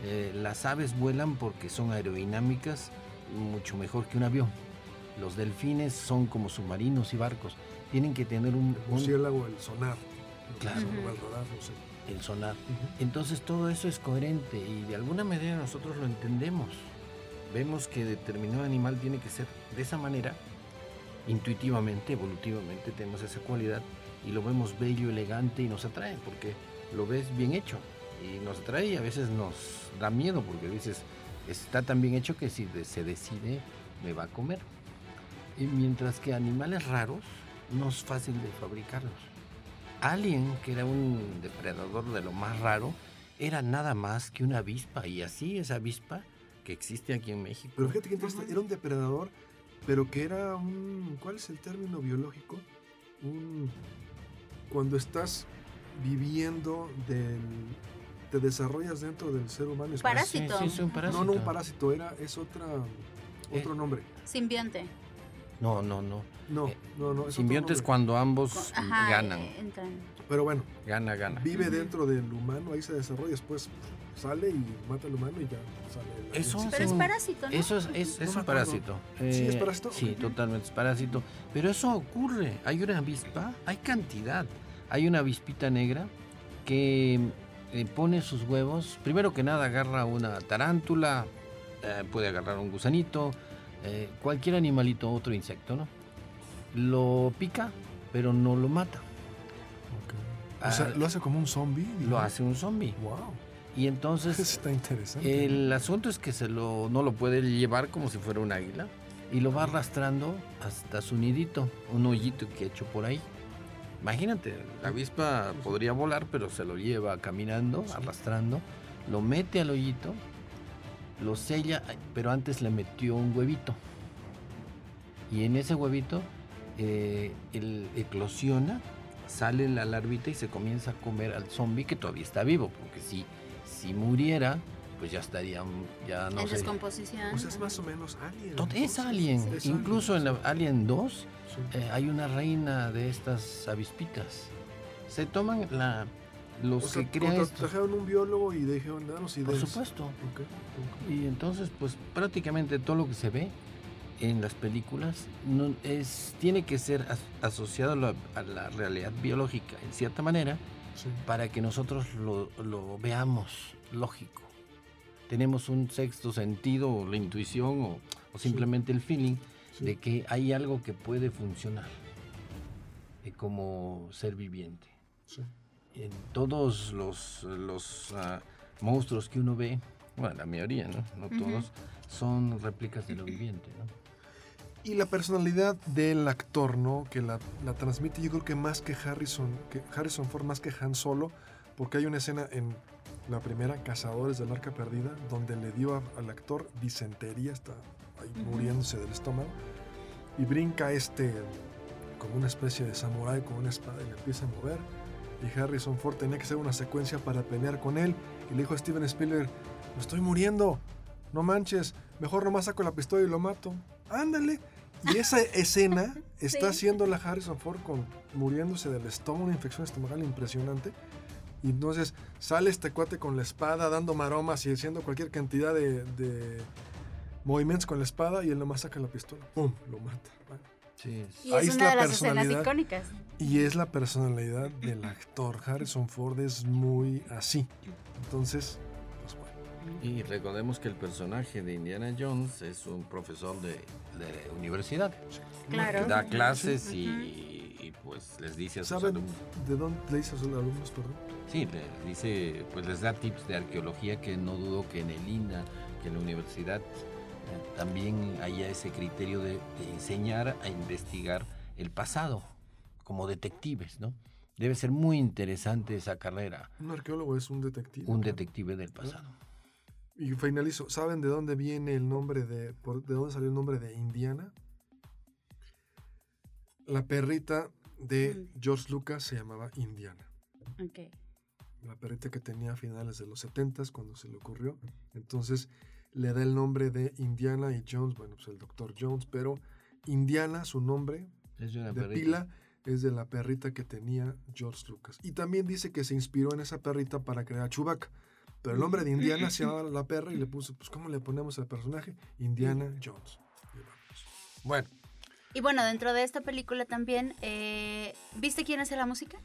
Eh, las aves vuelan porque son aerodinámicas mucho mejor que un avión. Los delfines son como submarinos y barcos. Tienen que tener un, El un- murciélago, el sonar. Claro. El no sé. el sonar. Entonces todo eso es coherente y de alguna manera nosotros lo entendemos. Vemos que determinado animal tiene que ser de esa manera, intuitivamente, evolutivamente tenemos esa cualidad y lo vemos bello, elegante y nos atrae porque lo ves bien hecho y nos atrae y a veces nos da miedo porque dices, está tan bien hecho que si se decide me va a comer. Y mientras que animales raros no es fácil de fabricarlos. Alien, que era un depredador de lo más raro, era nada más que una avispa. Y así esa avispa que existe aquí en México. Pero fíjate que era un depredador, pero que era un. ¿Cuál es el término biológico? Un. Cuando estás viviendo del. Te desarrollas dentro del ser humano. es- Parásito. Sí, sí, es un parásito. No, no un parásito, era, es otra. Otro Eh. nombre. Simbionte. No, no, no. No, Eh, no, no. es Simbionte es cuando ambos Ajá, ganan. eh, entran. Pero bueno, Gana, gana. vive dentro del humano, ahí se desarrolla, después sale y mata al humano y ya sale. la Eso leche. Pero es parásito, ¿no? Eso es, es, es un parásito. Sí, es parásito. Sí, totalmente es parásito. Pero eso ocurre. Hay una avispa, hay cantidad. Hay una avispita negra que eh, pone sus huevos. Primero que nada agarra una tarántula, eh, puede agarrar un gusanito, eh, cualquier animalito, otro insecto, ¿no? Lo pica, pero no lo mata. Ok. O sea, Ah, lo hace como un zombie. Lo hace un zombie. Wow. Y entonces Está interesante. El asunto es que se lo, no lo puede llevar como si fuera un águila y lo va arrastrando hasta su nidito, un hoyito que ha hecho por ahí. Imagínate, la avispa podría volar, pero se lo lleva caminando, arrastrando, lo mete al hoyito, lo sella, pero antes le metió un huevito. Y en ese huevito eh, él eclosiona, sale la larvita y se comienza a comer al zombie que todavía está vivo, porque si, si muriera, pues ya estaría, ya no en sé. descomposición. Pues es más o menos Alien. Es. Alien. Es Incluso en Alien, la Alien 2 sí. eh, hay una reina de estas avispitas. Se toman la, los O sea, que crean esto. contratajeron un biólogo y dijeron, danos Por ideas. supuesto. Ok, ok. Y entonces, pues prácticamente todo lo que se ve en las películas no, es, tiene que ser as- asociado a la, a la realidad biológica, en cierta manera, Sí. para que nosotros lo, lo veamos lógico. Tenemos un sexto sentido, o la intuición, o, o simplemente el feeling Sí. de que hay algo que puede funcionar eh, como ser viviente. Sí. En todos los, los ah, monstruos que uno ve, bueno, la mayoría, ¿no? No Ujú. todos, son réplicas de lo viviente, ¿no? Y la personalidad del actor, ¿no? Que la, la transmite, yo creo que más que Harrison, que Harrison Ford más que Han Solo, porque hay una escena en la primera, Cazadores del Arca Perdida, donde le dio a- al actor disentería, está ahí muriéndose del estómago, y brinca este, como una especie de samurái con una espada y le empieza a mover. Y Harrison Ford tenía que hacer una secuencia para pelear con él, y le dijo a Steven Spielberg, me estoy muriendo, no manches, mejor nomás saco la pistola y lo mato. Ándale. Y esa escena está Sí. haciendo la Harrison Ford con muriéndose del estómago, una infección estomacal impresionante. Y entonces sale este cuate con la espada dando maromas y haciendo cualquier cantidad de, de movimientos con la espada y él nomás saca la pistola. ¡Pum! Lo mata. Sí, Y Ahí es una de la las escenas personalidad. icónicas. Y es la personalidad del actor. Harrison Ford es muy así. Entonces, pues bueno. Y recordemos que el personaje de Indiana Jones es un profesor de, de universidad. Claro. Da clases Ujú. y, y, pues les dice a sus ¿Saben alumnos. de dónde le dice a sus alumnos, perdón? Sí, les dice, pues les da tips de arqueología que no dudo que en el INA, que en la universidad eh, también haya ese criterio de, de enseñar a investigar el pasado como detectives, ¿no? Debe ser muy interesante esa carrera, Un arqueólogo es un detective. un claro. detective del pasado. Y finalizo. ¿Saben de dónde viene el nombre de. por- de dónde salió el nombre de Indiana? La perrita de Mm. George Lucas se llamaba Indiana. Ok. La perrita que tenía a finales de los 70 cuando se le ocurrió. Entonces le da el nombre de Indiana y Jones, bueno, pues el doctor Jones, pero Indiana, su nombre Es una de pila, es de la perrita que tenía George Lucas. Y también dice que se inspiró en esa perrita para crear Chewbacca. Pero el nombre de Indiana se llamaba la perra y le puso, pues, ¿cómo le ponemos al personaje? Indiana Jones. Y vamos. Bueno, Y bueno, dentro de esta película también, eh, ¿viste quién hace la música?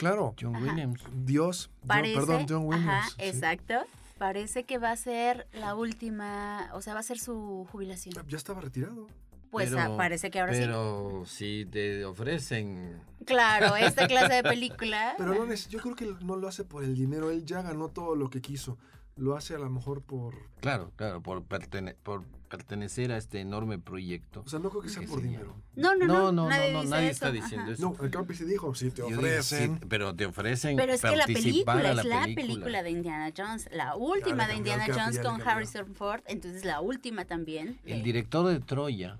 Claro, John Ajá. Williams. Dios, John- perdón, John Williams. Ajá, sí. exacto. Parece que va a ser la última, o sea, va a ser su jubilación. Ya estaba retirado. Pues Pero- ah, parece que ahora Pero si te ofrecen sí. Claro, esta clase de película. Pero no, yo creo que no lo hace por el dinero. Él ya ganó todo lo que quiso. Lo hace a lo mejor por... Claro, claro, por, pertene- por pertenecer a este enorme proyecto. O sea, no creo que sea que por se dinero. no, no, no, No, no, nadie, no, nadie eso, está diciendo ajá. eso. No, el Capi sí dijo, si te ofrecen... sí, pero te ofrecen Pero es que la película es la la película. película de Indiana Jones, la última de Indiana Jones con. Harrison Ford, entonces la última también. El de- director de Troya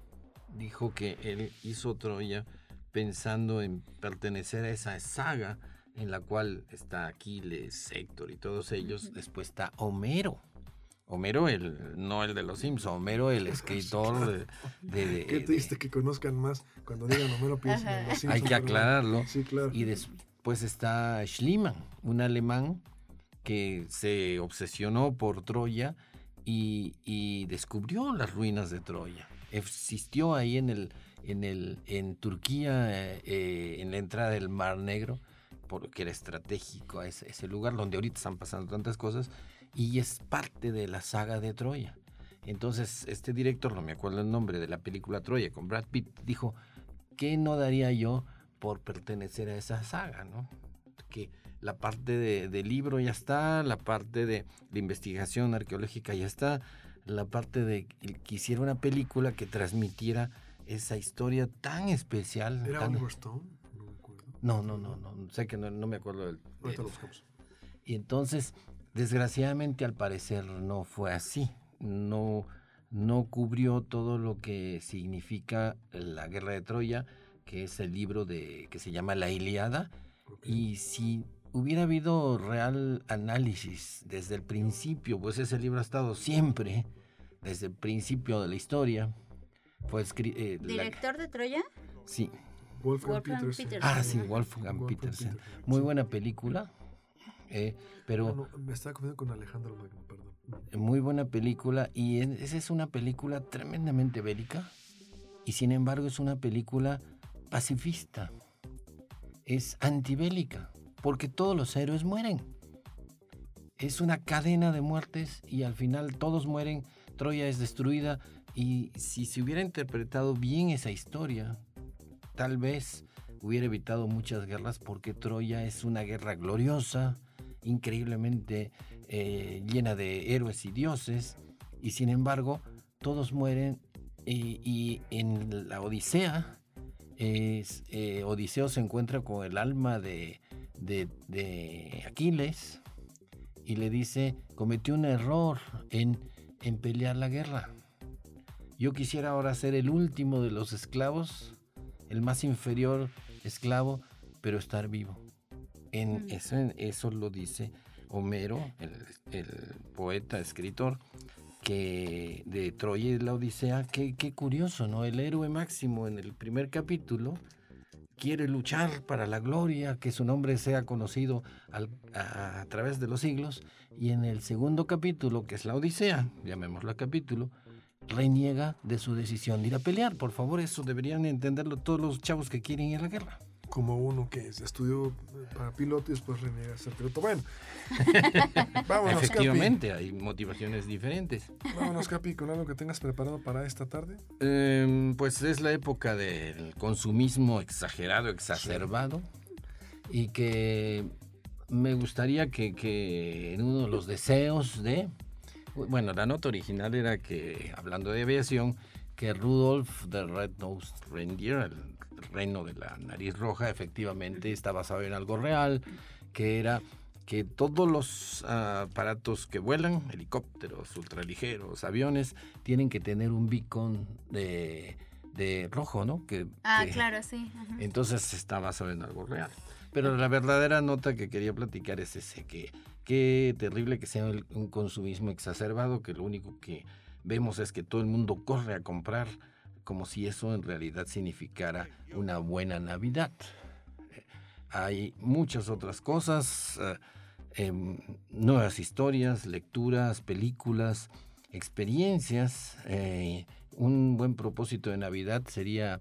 dijo que él hizo Troya pensando en pertenecer a esa saga en la cual está Aquiles, Héctor y todos ellos. Después está Homero. Homero, el, no el de los Simpsons, Homero, el escritor de... Qué triste que conozcan más cuando digan Homero piensen en los Simpsons. Hay que aclararlo. Sí, claro. Y después está Schliemann, un alemán que se obsesionó por Troya y, descubrió las ruinas de Troya. Existió ahí en, el, en, el, en Turquía, eh, en la entrada del Mar Negro, porque era estratégico ese, ese lugar donde ahorita están pasando tantas cosas, y es parte de la saga de Troya. Entonces, este director, no me acuerdo el nombre de la película Troya con Brad Pitt, dijo, ¿qué no daría yo por pertenecer a esa saga? ¿no? Que la parte de, libro ya está, la parte de, investigación arqueológica ya está, la parte de que hiciera una película que transmitiera esa historia tan especial. ¿Era tan... Oliver Stone? No, no, no, no, sé que no, me acuerdo del... Ahorita lo buscamos. Y entonces, desgraciadamente al parecer no fue así, no, no cubrió todo lo que significa la guerra de Troya, que es el libro de que se llama La Iliada, y si hubiera habido real análisis desde el principio, pues ese libro ha estado siempre, desde el principio de la historia. Fue eh, ¿Director de Troya? Sí. Wolfgang, Petersen. Ah, sí, Wolfgang, Petersen. Muy buena película. Eh, pero ah, me estaba confundiendo con Alejandro Magno, perdón. Muy buena película y esa es una película tremendamente bélica y sin embargo es una película pacifista. Es antibélica porque todos los héroes mueren. Es una cadena de muertes y al final todos mueren, Troya es destruida y si se hubiera interpretado bien esa historia, tal vez hubiera evitado muchas guerras porque Troya es una guerra gloriosa, increíblemente eh, llena de héroes y dioses y sin embargo todos mueren y, en la Odisea eh, Odiseo se encuentra con el alma de, Aquiles y le dice, cometió un error en, en pelear la guerra. Yo quisiera ahora ser el último de los esclavos, el más inferior esclavo, pero estar vivo. En eso, eso lo dice Homero, el, poeta, escritor, que de Troya y la Odisea, qué, qué curioso, ¿no? El héroe máximo en el primer capítulo quiere luchar para la gloria, que su nombre sea conocido a, través de los siglos. Y en el segundo capítulo, que es la Odisea, llamémoslo capítulo, reniega de su decisión de ir a pelear. Por favor, eso deberían entenderlo todos los chavos que quieren ir a la guerra como uno que estudió para piloto y después reniega ser piloto. Bueno, vámonos, Efectivamente, hay motivaciones diferentes. Vámonos, Capi, con algo que tengas preparado para esta tarde. Em, pues es la época del consumismo exagerado, exacerbado, y que me gustaría que, que en uno de los deseos de... Bueno, la nota original era que, hablando de aviación, que Rudolf the Red-Nosed Reindeer, el reino de la nariz roja, efectivamente está basado en algo real, que era que todos los ah, aparatos que vuelan, helicópteros, ultraligeros, aviones, tienen que tener un beacon de, rojo, ¿no? Que, ah, claro, sí. Entonces está basado en algo real. Pero la verdadera nota que quería platicar es ese, que qué terrible que sea un consumismo exacerbado, que lo único que vemos es que todo el mundo corre a comprar como si eso en realidad significara una buena Navidad. Hay muchas otras cosas, eh, em, nuevas historias, lecturas, películas, experiencias. Eh, un buen propósito de Navidad sería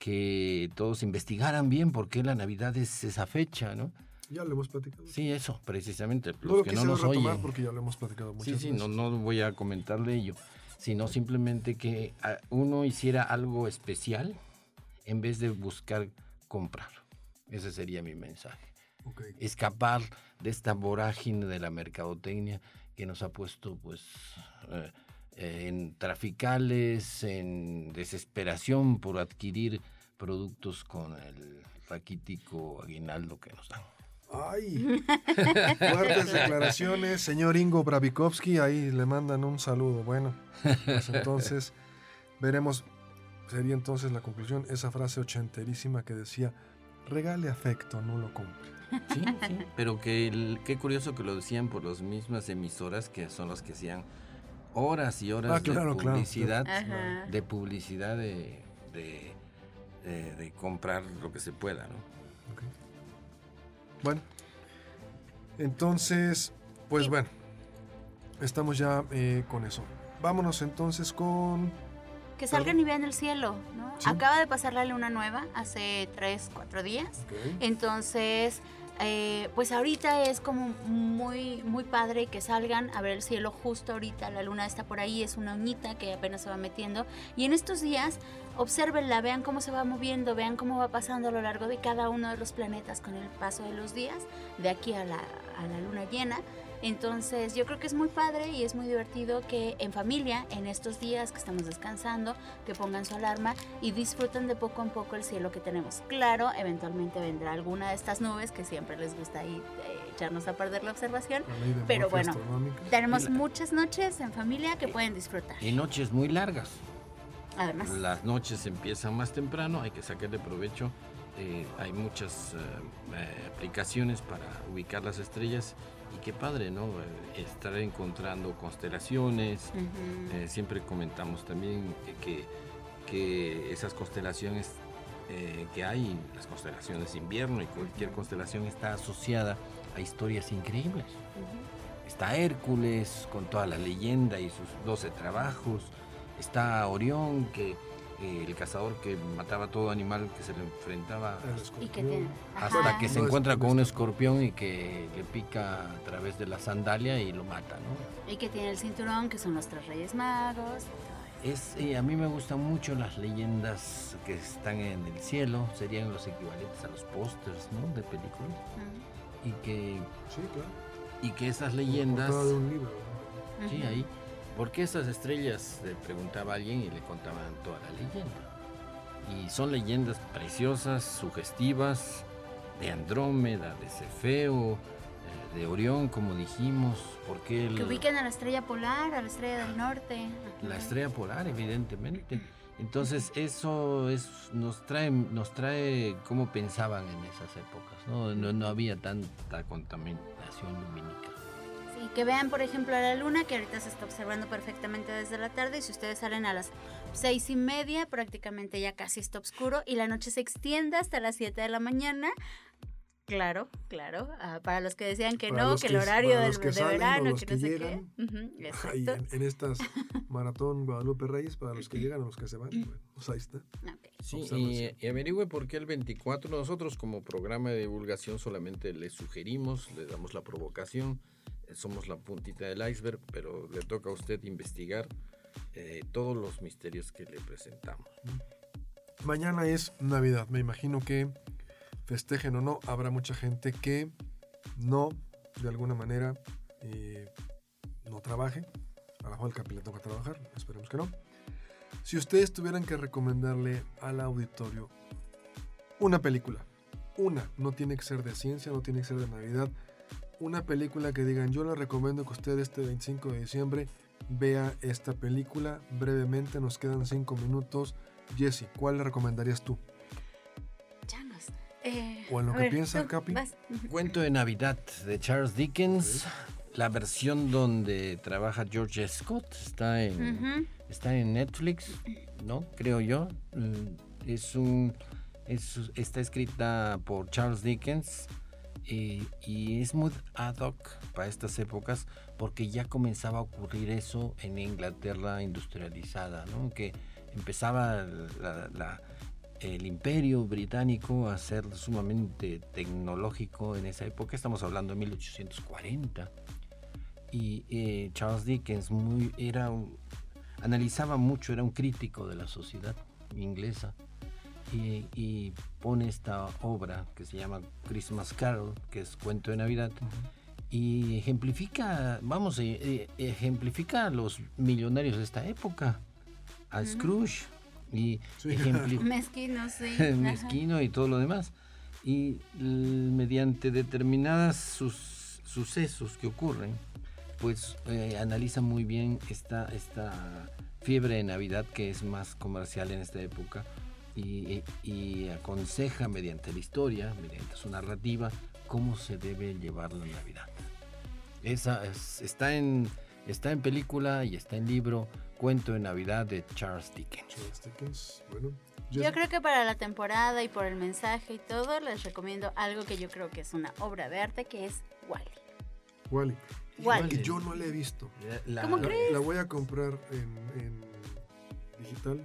que todos investigaran bien por qué la Navidad es esa fecha, ¿no? Ya lo hemos platicado. Sí, eso, precisamente. Los no que no nos oyen. porque ya lo hemos platicado muchas Sí, sí, no, no voy a comentar de ello sino simplemente que ah, uno hiciera algo especial en vez de buscar comprar. Ese sería mi mensaje. Escapar de esta vorágine de la mercadotecnia que nos ha puesto pues eh, en traficales, en desesperación por adquirir productos con el raquítico aguinaldo que nos dan. Ay, fuertes declaraciones, señor Ingo Bravikovsky, ahí le mandan un saludo. Bueno, pues entonces veremos, sería entonces la conclusión, esa frase ochenterísima que decía, regale afecto, no lo compre. Sí, sí, pero que qué curioso que lo decían por las mismas emisoras que son las que hacían horas y horas Ah, claro, de claro. publicidad, de publicidad de, de, de- de comprar lo que se pueda, ¿no? Bueno, entonces, pues bueno, estamos ya eh, con eso. Vámonos entonces con... Que salgan y vean el cielo, ¿no? Sí. Acaba de pasar la luna nueva hace tres, cuatro días. Entonces, eh, pues ahorita es como muy, muy padre que salgan a ver el cielo justo ahorita. La luna está por ahí, es una uñita que apenas se va metiendo. Y en estos días, obsérvenla, vean cómo se va moviendo, vean cómo va pasando a lo largo de cada uno de los planetas con el paso de los días, de aquí a la, a la luna llena. Entonces yo creo que es muy padre y es muy divertido que en familia, en estos días que estamos descansando, que pongan su alarma y disfruten de poco en poco el cielo que tenemos. Claro, eventualmente vendrá alguna de estas nubes que siempre les gusta ahí eh, echarnos a perder la observación. la Pero bueno. Tenemos muchas noches en familia que pueden disfrutar. Y noches muy largas. Además, Las noches empiezan más temprano, hay que sacarle provecho. eh, hay muchas eh, eh, aplicaciones para ubicar las estrellas y qué padre, ¿no? Estar encontrando constelaciones. Eh, siempre comentamos también que, que esas constelaciones eh, que hay, las constelaciones de invierno y cualquier constelación está asociada a historias increíbles. Está Hércules con toda la leyenda y sus 12 trabajos. Está Orión, que eh, el cazador que mataba todo animal que se le enfrentaba Y que hasta ajá. que se No, encuentra con un escorpión y que le pica a través de la sandalia y lo mata, ¿no? Y que tiene el cinturón, que son los tres reyes magos. Es, eh, a mí me gustan mucho las leyendas que están en el cielo, serían los equivalentes a los pósters ¿no? de películas. Y que, Sí, claro. y que esas leyendas... portada de un libro. ¿no? Sí, ahí. ¿Por qué esas estrellas? Le preguntaba a alguien y le contaban toda la leyenda. Y son leyendas preciosas, sugestivas, de Andrómeda, de Cefeo, eh, de Orión, como dijimos. ¿Por qué el- Que ubiquen a la estrella polar, a la estrella del norte. la estrella polar, evidentemente? Entonces eso es, nos trae, nos trae cómo pensaban en esas épocas. No, no, no había tanta contaminación lumínica. Que vean, por ejemplo, a la luna, que ahorita se está observando perfectamente desde la tarde. Y si ustedes salen a las seis y media, prácticamente ya casi está oscuro. Y la noche se extiende hasta las 7 de la mañana. Claro, claro. ah, para los que decían que Para no, los que el que- horario del, que de salen verano, que que no sé llegan. qué. Ahí exacto. en, en estas maratón Guadalupe Reyes, para los que llegan o los que se van, bueno, pues ahí está. Ok. Sí, y, y averigüe por qué el 24. Nosotros como programa de divulgación solamente le sugerimos, le damos la provocación, somos la puntita del iceberg, pero le toca a usted investigar eh, todos los misterios que le presentamos. Mañana es Navidad. Me imagino que festejen o no, habrá mucha gente que no, de alguna manera, eh, no trabaje. A lo mejor el Capi le toca trabajar, esperemos que no. Si ustedes tuvieran que recomendarle al auditorio una película, una, no tiene que ser de ciencia, no tiene que ser de Navidad, una película que digan, yo le recomiendo que usted este 25 de diciembre vea esta película brevemente, nos quedan 5 minutos. Jesse, ¿cuál le recomendarías tú? Eh, O en lo que ver, piensa tú, Capi. vas. Cuento de Navidad de Charles Dickens. La versión donde trabaja George Scott está en, está en Netflix, ¿no? Creo yo. Mm, Es un, es- está escrita por Charles Dickens y, y es muy ad hoc para estas épocas porque ya comenzaba a ocurrir eso en Inglaterra industrializada. Que empezaba el imperio británico a ser sumamente tecnológico en esa época, estamos hablando de 1840 y eh, Charles Dickens era analizaba mucho, era un crítico de la sociedad inglesa y, y pone esta obra que se llama Christmas Carol, que es cuento de Navidad, y ejemplifica, vamos, eh, eh, ejemplifica a los millonarios de esta época, a Scrooge, y Sí. Mezquino, sí. ajá. mezquino y todo lo demás. Y l- mediante determinadas sus- sucesos que ocurren, pues eh, analiza muy bien esta, esta fiebre de Navidad que es más comercial en esta época y, y aconseja mediante la historia, mediante su narrativa, cómo se debe llevar la Navidad. Esa es- está en, Está en película y está en libro Cuento de Navidad de Charles Dickens. Charles Dickens, bueno. Yo creo que para la temporada y por el mensaje y todo, les recomiendo algo que yo creo que es una obra de arte, que es Wally. Wally. Wall-E. Que yo no la he visto. La- ¿Cómo La, crees? la voy a comprar en, en digital.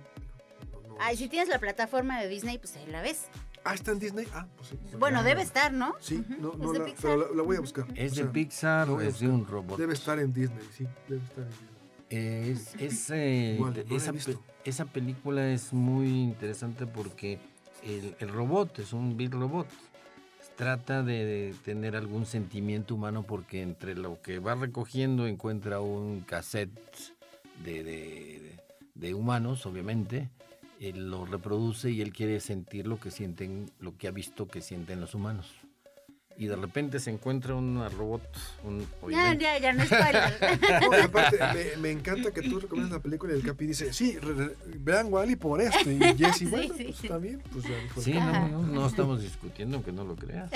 No, no. Ay, si tienes la plataforma de Disney, pues ahí la ves. Ah, está en Disney. Ah, pues sí. Bueno, debe estar, ¿no? Sí, Ujú, no, es no de la, Pixar. pero la, la voy a buscar. Es O de Pixar, a es de un robot. Debe estar en Disney, sí. Debe estar en Disney. Es, es, eh, Igual, no la esa, pe- esa película es muy interesante porque el, el robot es un big robot. Trata de, de tener algún sentimiento humano porque entre lo que va recogiendo encuentra un cassette de, de- de humanos, obviamente. Él lo reproduce y él quiere sentir lo que sienten, lo que ha visto que sienten los humanos. Y de repente se encuentra un robot, un, Ya, ya, ya, no spoiler. No, y aparte, me, me encanta que tú recomiendas la película y el Capi dice, sí, re- re- vean Wally por esto. Y Jesse, Sí, bueno, sí, pues sí. está bien. Pues el Sí, no, no, no estamos discutiendo, aunque no lo creas.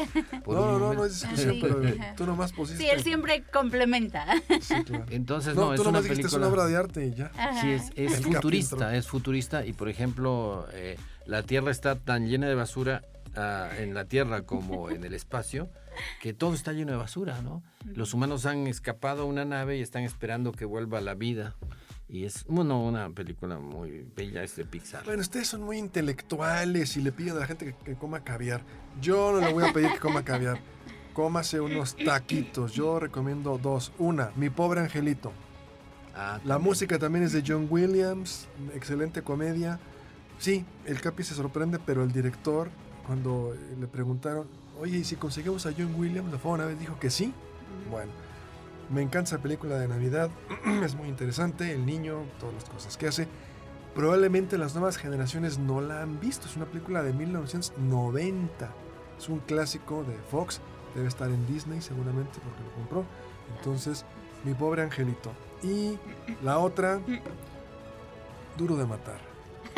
Por No, no, no, es discusión, Sí. pero tú nomás pusiste. Sí, él siempre complementa. Sí, claro. Entonces, No, no, es tú una nomás dijiste es película. una obra de arte y ya. Ajá. Sí, es, es Capi futurista, es futurista. Y por ejemplo, eh, la Tierra está tan llena de basura ah, en la Tierra como en el espacio, que todo está lleno de basura, ¿no? Los humanos han escapado a una nave y están esperando que vuelva a la vida. Y es, bueno, una película muy bella, es de Pixar. Bueno, ustedes son muy intelectuales y le piden a la gente que, que coma caviar. Yo no le voy a pedir que coma caviar. Cómase unos taquitos. Yo recomiendo dos. Una, Mi pobre angelito. Ah, La música también es de John Williams. Excelente comedia. Sí, el Capi se sorprende, pero el director, cuando eh, le preguntaron, oye, ¿y si conseguimos a John Williams? La fue una vez, dijo que sí. Bueno, me encanta esa película de Navidad. es muy interesante. El niño, todas las cosas que hace. Probablemente las nuevas generaciones no la han visto. Es una película de 1990. Es un clásico de Fox. Debe estar en Disney seguramente porque lo compró. Entonces, mi pobre angelito. Y la otra, Duro de matar.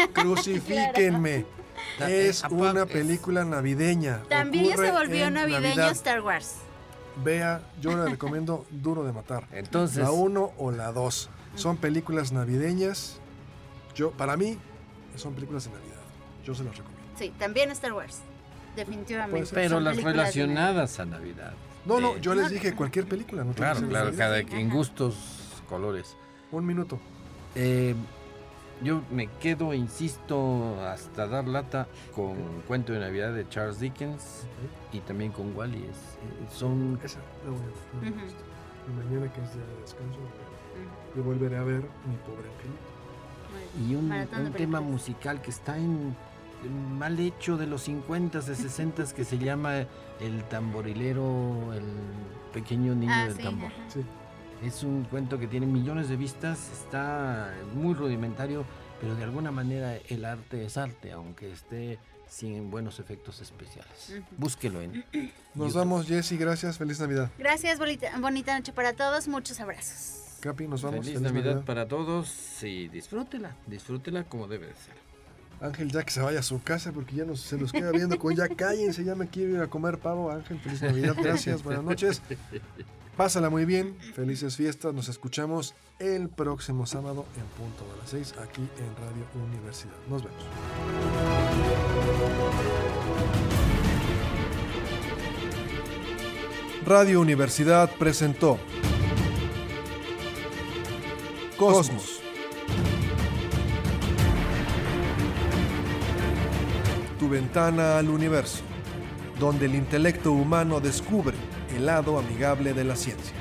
Crucifíquenme. Es una película navideña. También ya se volvió navideño Navidad. Star Wars. Vea, yo le recomiendo Duro de matar. Entonces, La 1 o la 2. Son películas navideñas. Yo, para mí, son películas de Navidad. Yo se las recomiendo. Sí, también Star Wars. Definitivamente. Pero las relacionadas a Navidad. No, no, Eh, yo les dije cualquier película. No Claro, claro, cada Sí, en ajá. gustos, colores. Un minuto. Eh, yo me quedo, insisto, hasta dar lata con Cuento de Navidad de Charles Dickens y también con Wally. Es- son Esa la voy a ver. Y mañana que es día de descanso, yo volveré a ver mi pobre angelito. y un, tema musical que está en, mal hecho de los 50s, de 60s que se llama El tamborilero, el pequeño niño Ah, del sí, tambor. Sí. Es un cuento que tiene millones de vistas, está muy rudimentario, pero de alguna manera el arte es arte, aunque esté sin buenos efectos especiales. Búsquelo en Nos YouTube. vamos, Jessy. Gracias. Feliz Navidad. Gracias, bonita, bonita noche para todos. Muchos abrazos. Capi, nos vamos. Feliz, Navidad, para todos y disfrútela, disfrútela como debe de ser. Ángel, ya que se vaya a su casa porque ya nos, se nos queda viendo con ya cállense, ya me quiero ir a comer pavo. Ángel, feliz Navidad. Gracias. Buenas noches. Pásala muy bien. Felices fiestas. Nos escuchamos el próximo sábado en punto de las 6 aquí en Radio Universidad. Nos vemos. Radio Universidad presentó Cosmos. Tu ventana al universo, donde el intelecto humano descubre lado amigable de la ciencia.